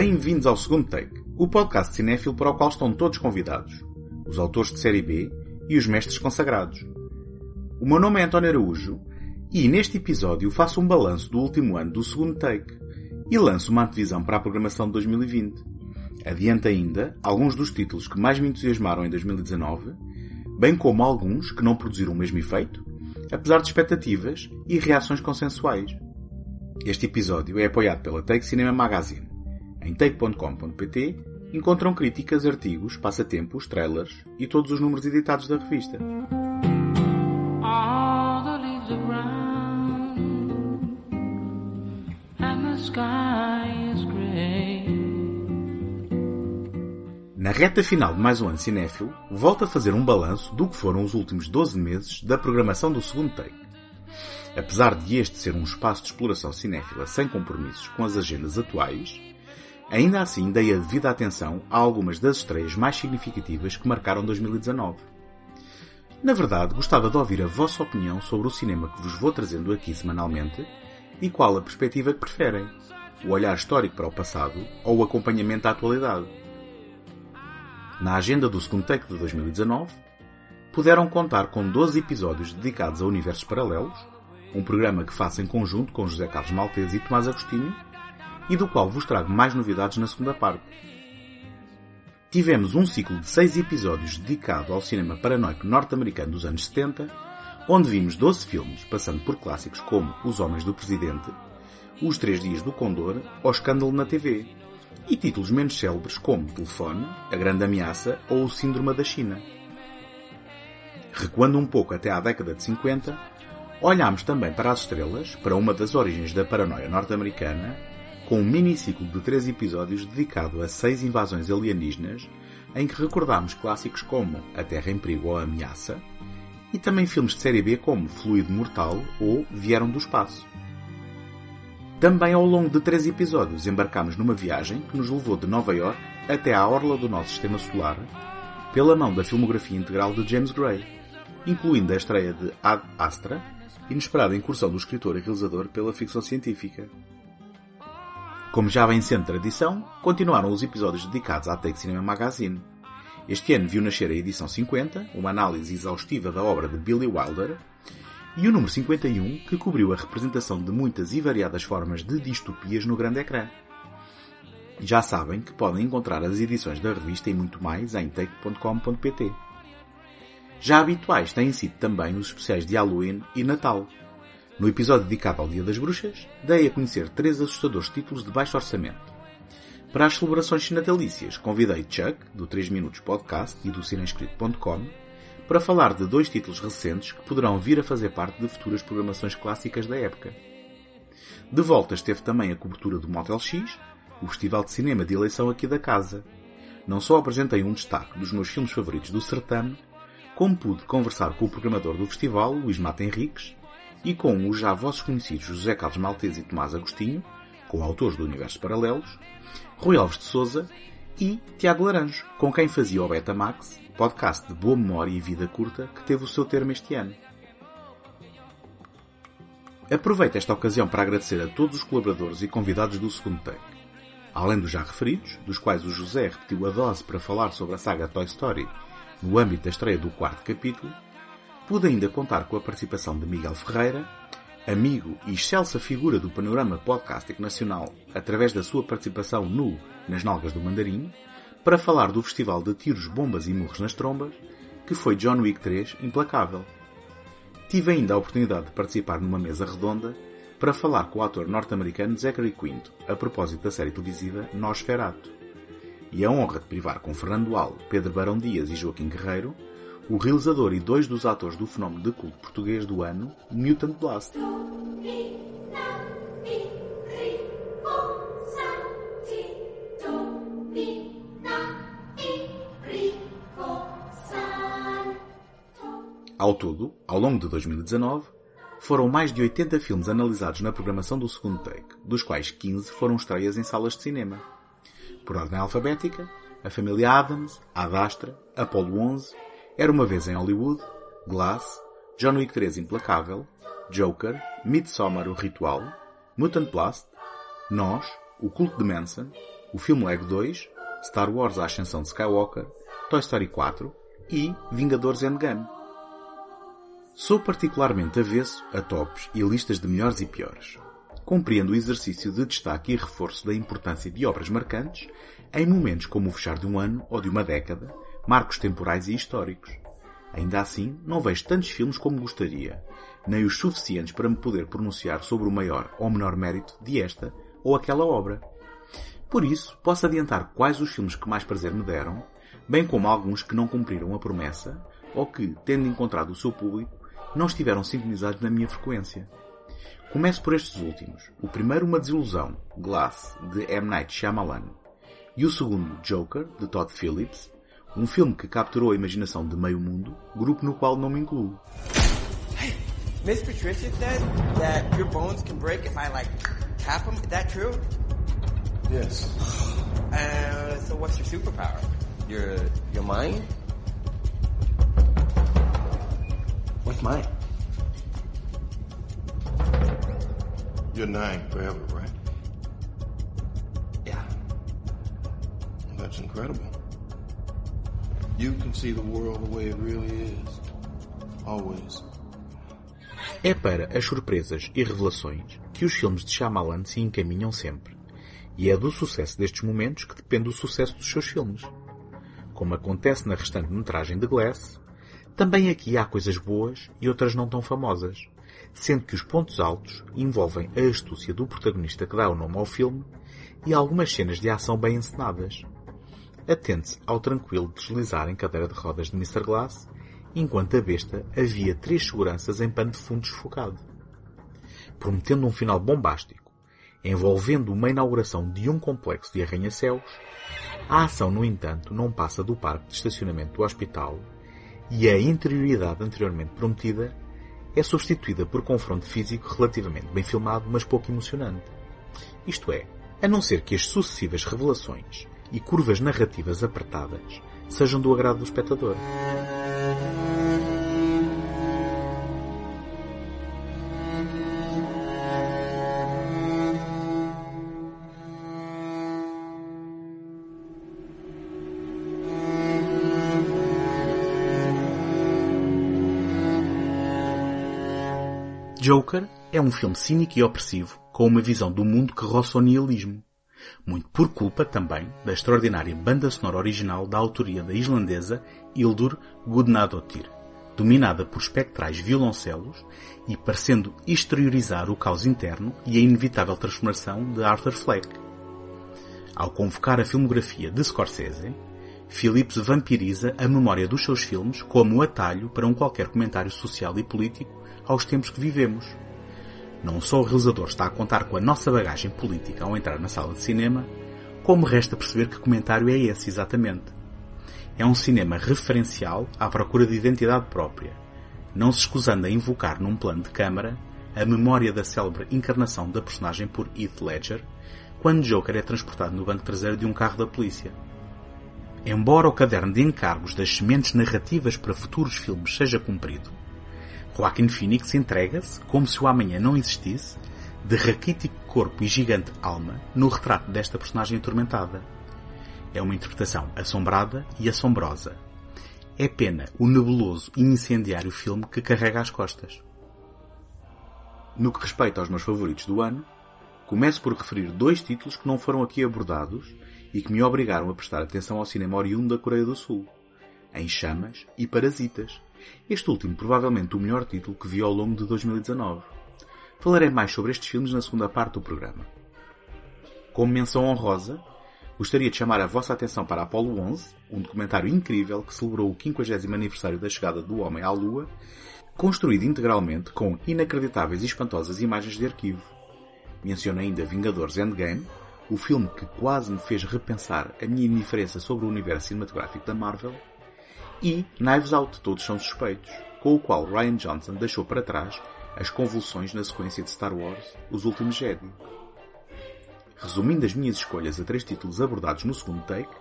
Bem-vindos ao segundo take, o podcast cinéfilo para o qual estão todos convidados, os autores de série B e os mestres consagrados. O meu nome é António Araújo e neste episódio faço um balanço do último ano do segundo take e lanço uma antevisão para a programação de 2020. Adiante ainda alguns dos títulos que mais me entusiasmaram em 2019, bem como alguns que não produziram o mesmo efeito, apesar de expectativas e reações consensuais. Este episódio é apoiado pela Take Cinema Magazine. Em take.com.pt encontram críticas, artigos, passatempos, trailers e todos os números editados da revista. Na reta final de mais um ano cinéfilo, volto a fazer um balanço do que foram os últimos 12 meses da programação do segundo take. Apesar de este ser um espaço de exploração cinéfila sem compromissos com as agendas atuais, ainda assim dei a devida atenção a algumas das estreias mais significativas que marcaram 2019. Na verdade, gostava de ouvir a vossa opinião sobre o cinema que vos vou trazendo aqui semanalmente e qual a perspectiva que preferem, o olhar histórico para o passado ou o acompanhamento à atualidade. Na agenda do segundo take de 2019, puderam contar com 12 episódios dedicados a universos paralelos, um programa que faço em conjunto com José Carlos Maltese e Tomás Agostinho, e do qual vos trago mais novidades na segunda parte. Tivemos um ciclo de seis episódios dedicado ao cinema paranoico norte-americano dos anos 70, onde vimos 12 filmes, passando por clássicos como Os Homens do Presidente, Os Três Dias do Condor ou Escândalo na TV, e títulos menos célebres como Telefone, A Grande Ameaça ou O Síndrome da China. Recuando um pouco até à década de 50, olhámos também para as estrelas, para uma das origens da paranoia norte-americana, com um miniciclo de três episódios dedicado a seis invasões alienígenas, em que recordámos clássicos como A Terra em Perigo ou Ameaça, e também filmes de série B como Fluido Mortal ou Vieram do Espaço. Também ao longo de três episódios embarcámos numa viagem que nos levou de Nova York até à orla do nosso sistema solar, pela mão da filmografia integral de James Gray, incluindo a estreia de Ad Astra, inesperada incursão do escritor e realizador pela ficção científica. Como já vem sendo tradição, continuaram os episódios dedicados à Take Cinema Magazine. Este ano viu nascer a edição 50, uma análise exaustiva da obra de Billy Wilder, e o número 51, que cobriu a representação de muitas e variadas formas de distopias no grande ecrã. Já sabem que podem encontrar as edições da revista e muito mais em take.com.pt. Já habituais têm sido também os especiais de Halloween e Natal. No episódio dedicado ao Dia das Bruxas, dei a conhecer três assustadores títulos de baixo orçamento. Para as celebrações natalícias, convidei Chuck, do 3 Minutos Podcast e do cinescrito.com, para falar de dois títulos recentes que poderão vir a fazer parte de futuras programações clássicas da época. De volta esteve também a cobertura do Motel X, o festival de cinema de eleição aqui da casa. Não só apresentei um destaque dos meus filmes favoritos do certame, como pude conversar com o programador do festival, Luís Mata Henriques, e com os já vossos conhecidos José Carlos Maltese e Tomás Agostinho, co-autores do Universos Paralelos, Rui Alves de Souza e Tiago Laranjo, com quem fazia o Betamax, podcast de boa memória e vida curta que teve o seu termo este ano. Aproveito esta ocasião para agradecer a todos os colaboradores e convidados do segundo take. Além dos já referidos, dos quais o José repetiu a dose para falar sobre a saga Toy Story no âmbito da estreia do quarto capítulo, pude ainda contar com a participação de Miguel Ferreira, amigo e excelsa figura do panorama podcastic nacional através da sua participação no Nas Nalgas do Mandarim, para falar do festival de tiros, bombas e murros nas trombas, que foi John Wick 3 Implacável. Tive ainda a oportunidade de participar numa mesa redonda para falar com o ator norte-americano Zachary Quinto a propósito da série televisiva Nosferatu. E a honra de privar com Fernando Al, Pedro Barão Dias e Joaquim Guerreiro, o realizador e dois dos atores do fenómeno de culto português do ano, Mutant Blast. Ao todo, ao longo de 2019, foram mais de 80 filmes analisados na programação do segundo take, dos quais 15 foram estreias em salas de cinema. Por ordem alfabética, a família Adams, Ad Astra, Apollo 11, Era uma vez em Hollywood, Glass, John Wick 3 Implacável, Joker, Midsommar o Ritual, Mutant Blast, Nós, O Culto de Manson, o filme Lego 2, Star Wars A Ascensão de Skywalker, Toy Story 4 e Vingadores Endgame. Sou particularmente avesso a tops e listas de melhores e piores. Compreendo o exercício de destaque e reforço da importância de obras marcantes em momentos como o fechar de um ano ou de uma década, marcos temporais e históricos. Ainda assim, não vejo tantos filmes como gostaria, nem os suficientes para me poder pronunciar sobre o maior ou menor mérito de esta ou aquela obra. Por isso, posso adiantar quais os filmes que mais prazer me deram, bem como alguns que não cumpriram a promessa, ou que, tendo encontrado o seu público, não estiveram sintonizados na minha frequência. Começo por estes últimos. O primeiro uma desilusão, Glass, de M. Night Shyamalan. E o segundo, Joker, de Todd Phillips, um filme que capturou a imaginação de meio mundo, grupo no qual não me incluo. Hey, Miss Patricia said that your bones can break if I like tap them. Is that true? Yes. Uh, so what's your superpower? Your your mind? What's mine? You're nine forever, right? Yeah. That's incredible. You can see the world the way it really is. Always. É para as surpresas e revelações que os filmes de Shyamalan se encaminham sempre. E é do sucesso destes momentos que depende o sucesso dos seus filmes. Como acontece na restante metragem de Glass, também aqui há coisas boas e outras não tão famosas, sendo que os pontos altos envolvem a astúcia do protagonista que dá o nome ao filme e algumas cenas de ação bem encenadas. Atente-se ao tranquilo deslizar em cadeira de rodas de Mr. Glass, enquanto a besta havia três seguranças em pano de fundo desfocado. Prometendo um final bombástico, envolvendo uma inauguração de um complexo de arranha-céus, a ação, no entanto, não passa do parque de estacionamento do hospital e a interioridade anteriormente prometida é substituída por confronto físico relativamente bem filmado, mas pouco emocionante. Isto é, a não ser que as sucessivas revelações e curvas narrativas apertadas sejam do agrado do espectador. Joker é um filme cínico e opressivo com uma visão do mundo que roça o nihilismo. Muito por culpa também da extraordinária banda sonora original da autoria da islandesa Hildur Gudnadottir, dominada por espectrais violoncelos e parecendo exteriorizar o caos interno e a inevitável transformação de Arthur Fleck. Ao convocar a filmografia de Scorsese, Phillips vampiriza a memória dos seus filmes como atalho para um qualquer comentário social e político aos tempos que vivemos. Não só o realizador está a contar com a nossa bagagem política ao entrar na sala de cinema, como resta perceber que comentário é esse exatamente. É um cinema referencial à procura de identidade própria, não se escusando a invocar num plano de câmara a memória da célebre encarnação da personagem por Heath Ledger, quando Joker é transportado no banco traseiro de um carro da polícia. Embora o caderno de encargos das sementes narrativas para futuros filmes seja cumprido, Joaquin Phoenix entrega-se, como se o amanhã não existisse, de raquítico corpo e gigante alma no retrato desta personagem atormentada. É uma interpretação assombrada e assombrosa. É pena o nebuloso e incendiário filme que carrega às costas. No que respeita aos meus favoritos do ano, começo por referir dois títulos que não foram aqui abordados e que me obrigaram a prestar atenção ao cinema oriundo da Coreia do Sul. Em Chamas e Parasitas, este último provavelmente o melhor título que vi ao longo de 2019. Falarei mais sobre estes filmes na segunda parte do programa. Como menção honrosa, gostaria de chamar a vossa atenção para Apollo 11, um documentário incrível que celebrou o 50 aniversário da chegada do homem à Lua, construído integralmente com inacreditáveis e espantosas imagens de arquivo. Menciono ainda Vingadores Endgame, o filme que quase me fez repensar a minha indiferença sobre o universo cinematográfico da Marvel, e Knives Out, Todos São Suspeitos, com o qual Ryan Johnson deixou para trás as convulsões na sequência de Star Wars Os Últimos Jedi. Resumindo as minhas escolhas a três títulos abordados no segundo take,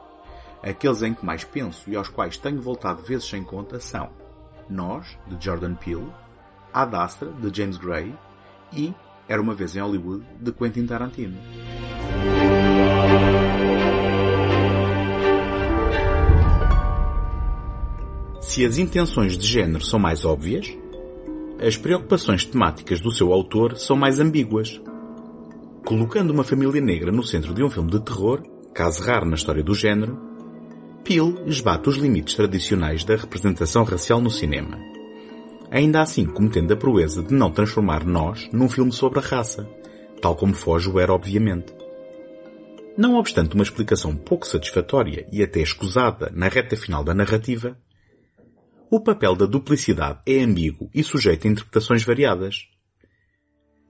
aqueles em que mais penso e aos quais tenho voltado vezes sem conta são Nós, de Jordan Peele, Ad Astra, de James Gray e Era uma vez em Hollywood, de Quentin Tarantino. Se as intenções de género são mais óbvias, as preocupações temáticas do seu autor são mais ambíguas. Colocando uma família negra no centro de um filme de terror, caso raro na história do género, Peele esbate os limites tradicionais da representação racial no cinema. Ainda assim cometendo a proeza de não transformar Nós num filme sobre a raça, tal como foge o era obviamente. Não obstante uma explicação pouco satisfatória e até escusada na reta final da narrativa, o papel da duplicidade é ambíguo e sujeito a interpretações variadas.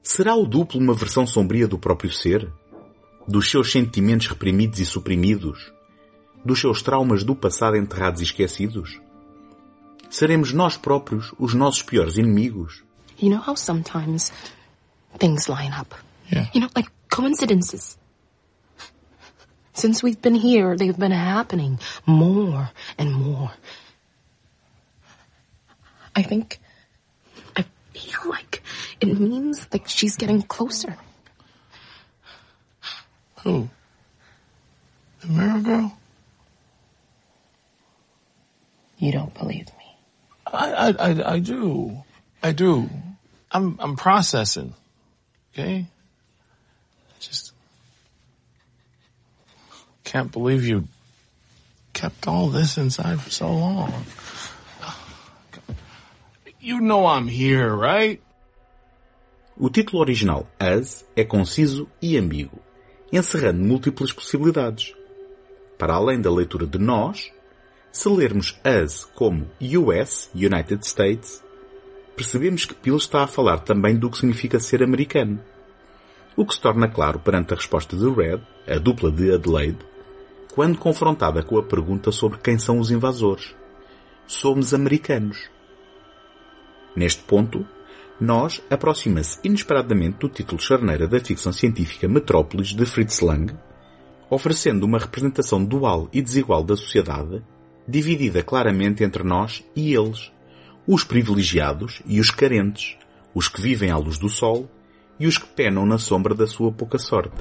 Será o duplo uma versão sombria do próprio ser? Dos seus sentimentos reprimidos e suprimidos? Dos seus traumas do passado enterrados e esquecidos? Seremos nós próprios os nossos piores inimigos? You know how sometimes things line up? Yeah. You know, like coincidences. Since we've been here, they've been happening more and more. I think, I feel like it means like she's getting closer. Who? The mirror girl? You don't believe me. I, I, I, I do. I do. I'm, I'm processing. Okay? I just can't believe you kept all this inside for so long. You know I'm here, right? O título original, Us, é conciso e ambíguo, encerrando múltiplas possibilidades. Para além da leitura de nós, se lermos Us como US, United States, percebemos que Peele está a falar também do que significa ser americano. O que se torna claro perante a resposta de Red, a dupla de Adelaide, quando confrontada com a pergunta sobre quem são os invasores. Somos americanos. Neste ponto, nós aproxima-se inesperadamente do título charneira da ficção científica Metrópolis de Fritz Lang, oferecendo uma representação dual e desigual da sociedade, dividida claramente entre nós e eles, os privilegiados e os carentes, os que vivem à luz do sol e os que penam na sombra da sua pouca sorte.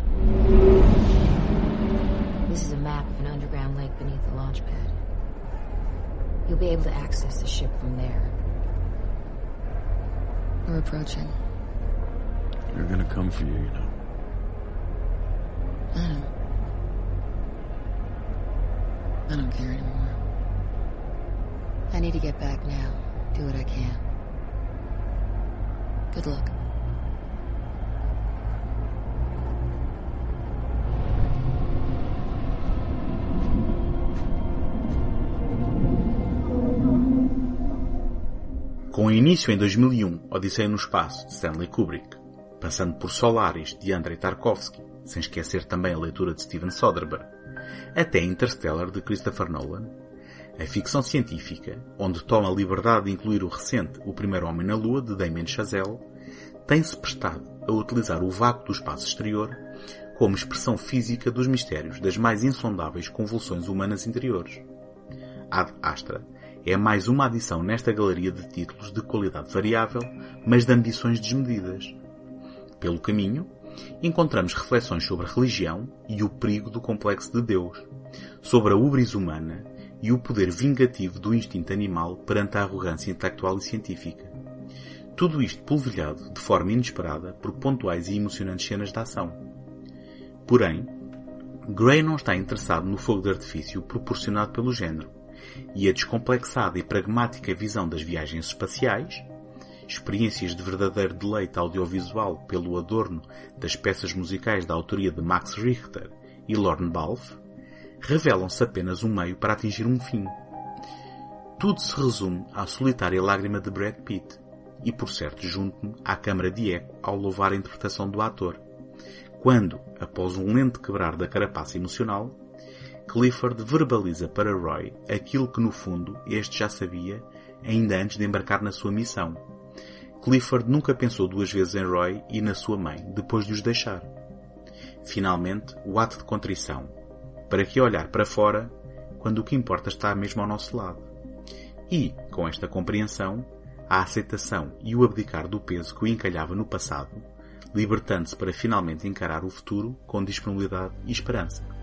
This is a map of an underground lake beneath the launch pad. You'll be able to access the ship from there. We're approaching. They're gonna come for you, you know. I know. I don't care anymore. I need to get back now. Do what I can. Good luck. Com início em 2001, Odisseia no Espaço, de Stanley Kubrick, passando por Solaris, de Andrei Tarkovsky, sem esquecer também a leitura de Steven Soderbergh, até Interstellar, de Christopher Nolan, a ficção científica, onde toma a liberdade de incluir o recente O Primeiro Homem na Lua, de Damien Chazelle, tem-se prestado a utilizar o vácuo do espaço exterior como expressão física dos mistérios das mais insondáveis convulsões humanas interiores. Ad Astra é mais uma adição nesta galeria de títulos de qualidade variável, mas de ambições desmedidas. Pelo caminho, encontramos reflexões sobre a religião e o perigo do complexo de Deus, sobre a ubris humana e o poder vingativo do instinto animal perante a arrogância intelectual e científica. Tudo isto polvilhado de forma inesperada por pontuais e emocionantes cenas de ação. Porém, Gray não está interessado no fogo de artifício proporcionado pelo género, e a descomplexada e pragmática visão das viagens espaciais, experiências de verdadeiro deleite audiovisual pelo adorno das peças musicais da autoria de Max Richter e Lorne Balfe, revelam-se apenas um meio para atingir um fim. Tudo se resume à solitária lágrima de Brad Pitt, e por certo junto-me à câmara de eco ao louvar a interpretação do ator, quando, após um lento quebrar da carapaça emocional, Clifford verbaliza para Roy aquilo que no fundo este já sabia ainda antes de embarcar na sua missão. Clifford nunca pensou duas vezes em Roy e na sua mãe depois de os deixar. Finalmente, o ato de contrição. Para que olhar para fora quando o que importa está mesmo ao nosso lado? E, com esta compreensão, a aceitação e o abdicar do peso que o encalhava no passado, libertando-se para finalmente encarar o futuro com disponibilidade e esperança.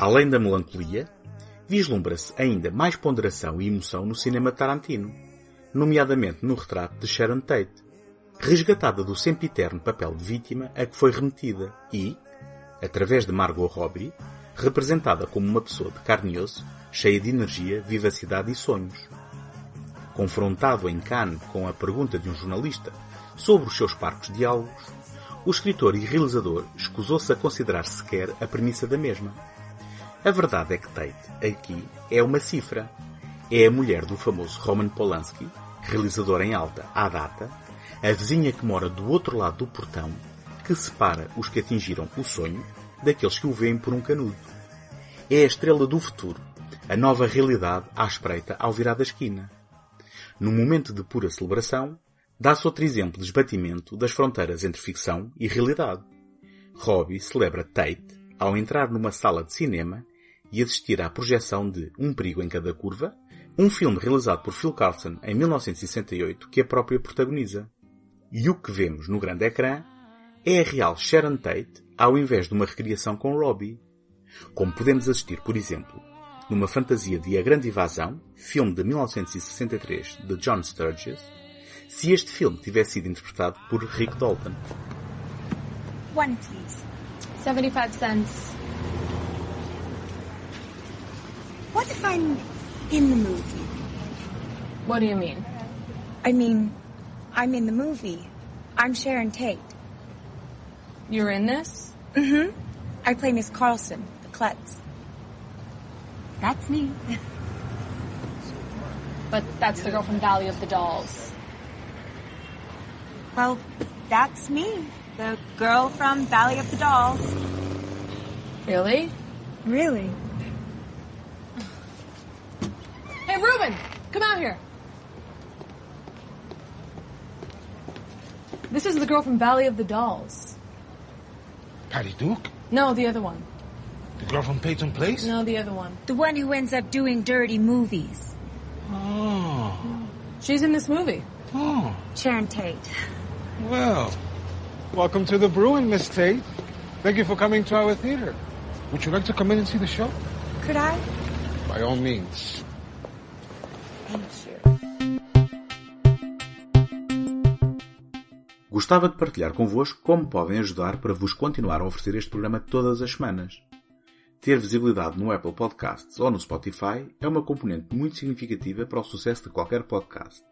Além da melancolia, vislumbra-se ainda mais ponderação e emoção no cinema Tarantino, nomeadamente no retrato de Sharon Tate, resgatada do sempiterno papel de vítima a que foi remetida e, através de Margot Robbie, representada como uma pessoa de carne e osso, cheia de energia, vivacidade e sonhos. Confrontado em Cannes com a pergunta de um jornalista sobre os seus parcos diálogos, o escritor e realizador escusou-se a considerar sequer a premissa da mesma. A verdade é que Tate, aqui, é uma cifra. É a mulher do famoso Roman Polanski, realizador em alta à data, a vizinha que mora do outro lado do portão, que separa os que atingiram o sonho daqueles que o veem por um canudo. É a estrela do futuro, a nova realidade à espreita ao virar da esquina. Num momento de pura celebração, dá-se outro exemplo de esbatimento das fronteiras entre ficção e realidade. Robbie celebra Tate ao entrar numa sala de cinema e assistir à projeção de Um Perigo em Cada Curva, um filme realizado por Phil Carlson em 1968 que a própria protagoniza. E o que vemos no grande ecrã é a real Sharon Tate ao invés de uma recriação com Robbie. Como podemos assistir, por exemplo, numa fantasia de A Grande Invasão, filme de 1963 de John Sturges, se este filme tivesse sido interpretado por Rick Dalton. One, please. 75 cents. What if I'm in the movie? What do you mean? I mean, I'm in the movie. I'm Sharon Tate. You're in this? Mm-hmm. I play Miss Carlson, the klutz. That's me. But that's the girl from Valley of the Dolls. well, that's me. The girl from Valley of the Dolls. Really? Really? Hey, Ruben! Come out here. This is the girl from Valley of the Dolls. Patty Duke? No, the other one. The girl from Peyton Place? No, the other one. The one who ends up doing dirty movies. Oh. She's in this movie. Oh. Sharon Tate. Well, welcome to the Bruin, Miss Tate. Thank you for coming to our theater. Would you like to come in and see the show? Could I? By all means. Gostava de partilhar convosco como podem ajudar para vos continuar a oferecer este programa todas as semanas. Ter visibilidade no Apple Podcasts ou no Spotify é uma componente muito significativa para o sucesso de qualquer podcast.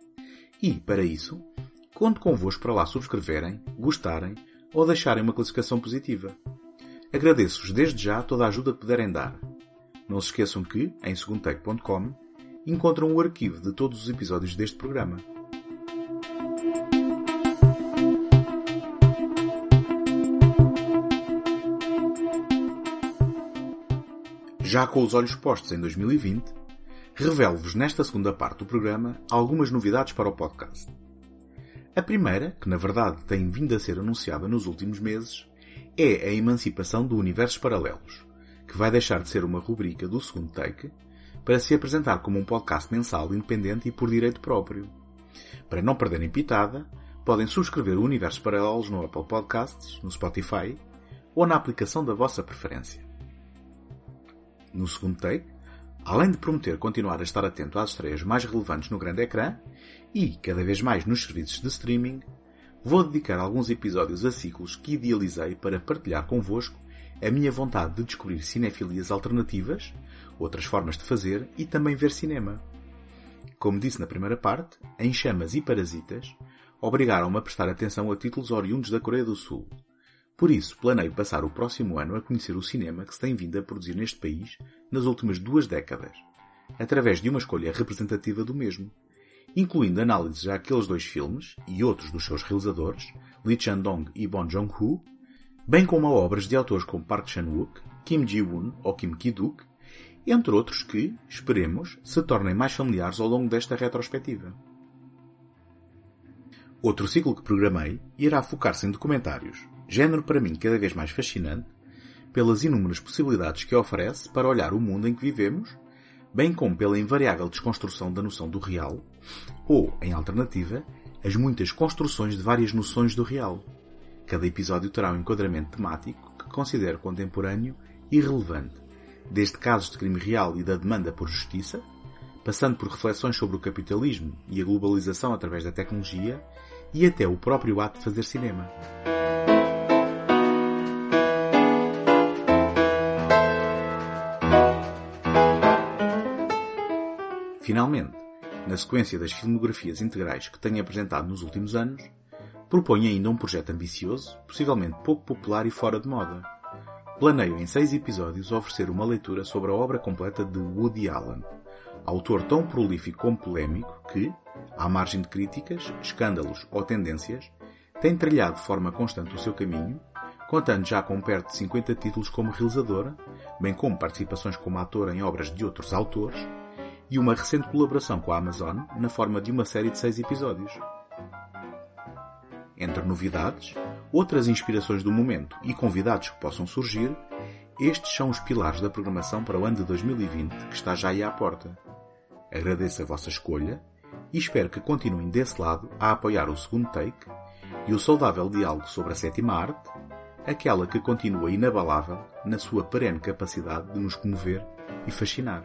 E, para isso, conto convosco para lá subscreverem, gostarem ou deixarem uma classificação positiva. Agradeço-vos desde já toda a ajuda que puderem dar. Não se esqueçam que, em segundotech.com, encontram o arquivo de todos os episódios deste programa. Já com os olhos postos em 2020, revelo-vos nesta segunda parte do programa algumas novidades para o podcast. A primeira, que na verdade tem vindo a ser anunciada nos últimos meses, é a emancipação do Universos Paralelos, que vai deixar de ser uma rubrica do segundo take para se apresentar como um podcast mensal independente e por direito próprio. Para não perderem pitada, podem subscrever o Universos Paralelos no Apple Podcasts, no Spotify ou na aplicação da vossa preferência. No segundo take, além de prometer continuar a estar atento às estreias mais relevantes no grande ecrã e, cada vez mais, nos serviços de streaming, vou dedicar alguns episódios a ciclos que idealizei para partilhar convosco a minha vontade de descobrir cinefilias alternativas, outras formas de fazer e também ver cinema. Como disse na primeira parte, Em Chamas e Parasitas obrigaram-me a prestar atenção a títulos oriundos da Coreia do Sul. Por isso, planeio passar o próximo ano a conhecer o cinema que se tem vindo a produzir neste país nas últimas duas décadas, através de uma escolha representativa do mesmo, incluindo análises àqueles dois filmes e outros dos seus realizadores, Lee Chan-dong e Bong Joon-ho, bem como a obras de autores como Park Chan-wook, Kim Ji-woon ou Kim Ki-duk, entre outros que, esperemos, se tornem mais familiares ao longo desta retrospectiva. Outro ciclo que programei irá focar-se em documentários, género para mim cada vez mais fascinante, pelas inúmeras possibilidades que oferece para olhar o mundo em que vivemos, bem como pela invariável desconstrução da noção do real, ou, em alternativa, as muitas construções de várias noções do real. Cada episódio terá um enquadramento temático que considero contemporâneo e relevante, desde casos de crime real e da demanda por justiça, passando por reflexões sobre o capitalismo e a globalização através da tecnologia e até o próprio ato de fazer cinema. Finalmente, na sequência das filmografias integrais que tenho apresentado nos últimos anos, proponho ainda um projeto ambicioso, possivelmente pouco popular e fora de moda. Planeio em seis episódios oferecer uma leitura sobre a obra completa de Woody Allen, autor tão prolífico como polémico que, à margem de críticas, escândalos ou tendências, tem trilhado de forma constante o seu caminho, contando já com perto de 50 títulos como realizadora, bem como participações como ator em obras de outros autores, e uma recente colaboração com a Amazon na forma de uma série de seis episódios. Entre novidades, outras inspirações do momento e convidados que possam surgir, estes são os pilares da programação para o ano de 2020 que está já aí à porta. Agradeço a vossa escolha e espero que continuem desse lado a apoiar o segundo take e o saudável diálogo sobre a sétima arte, aquela que continua inabalável na sua perene capacidade de nos comover e fascinar.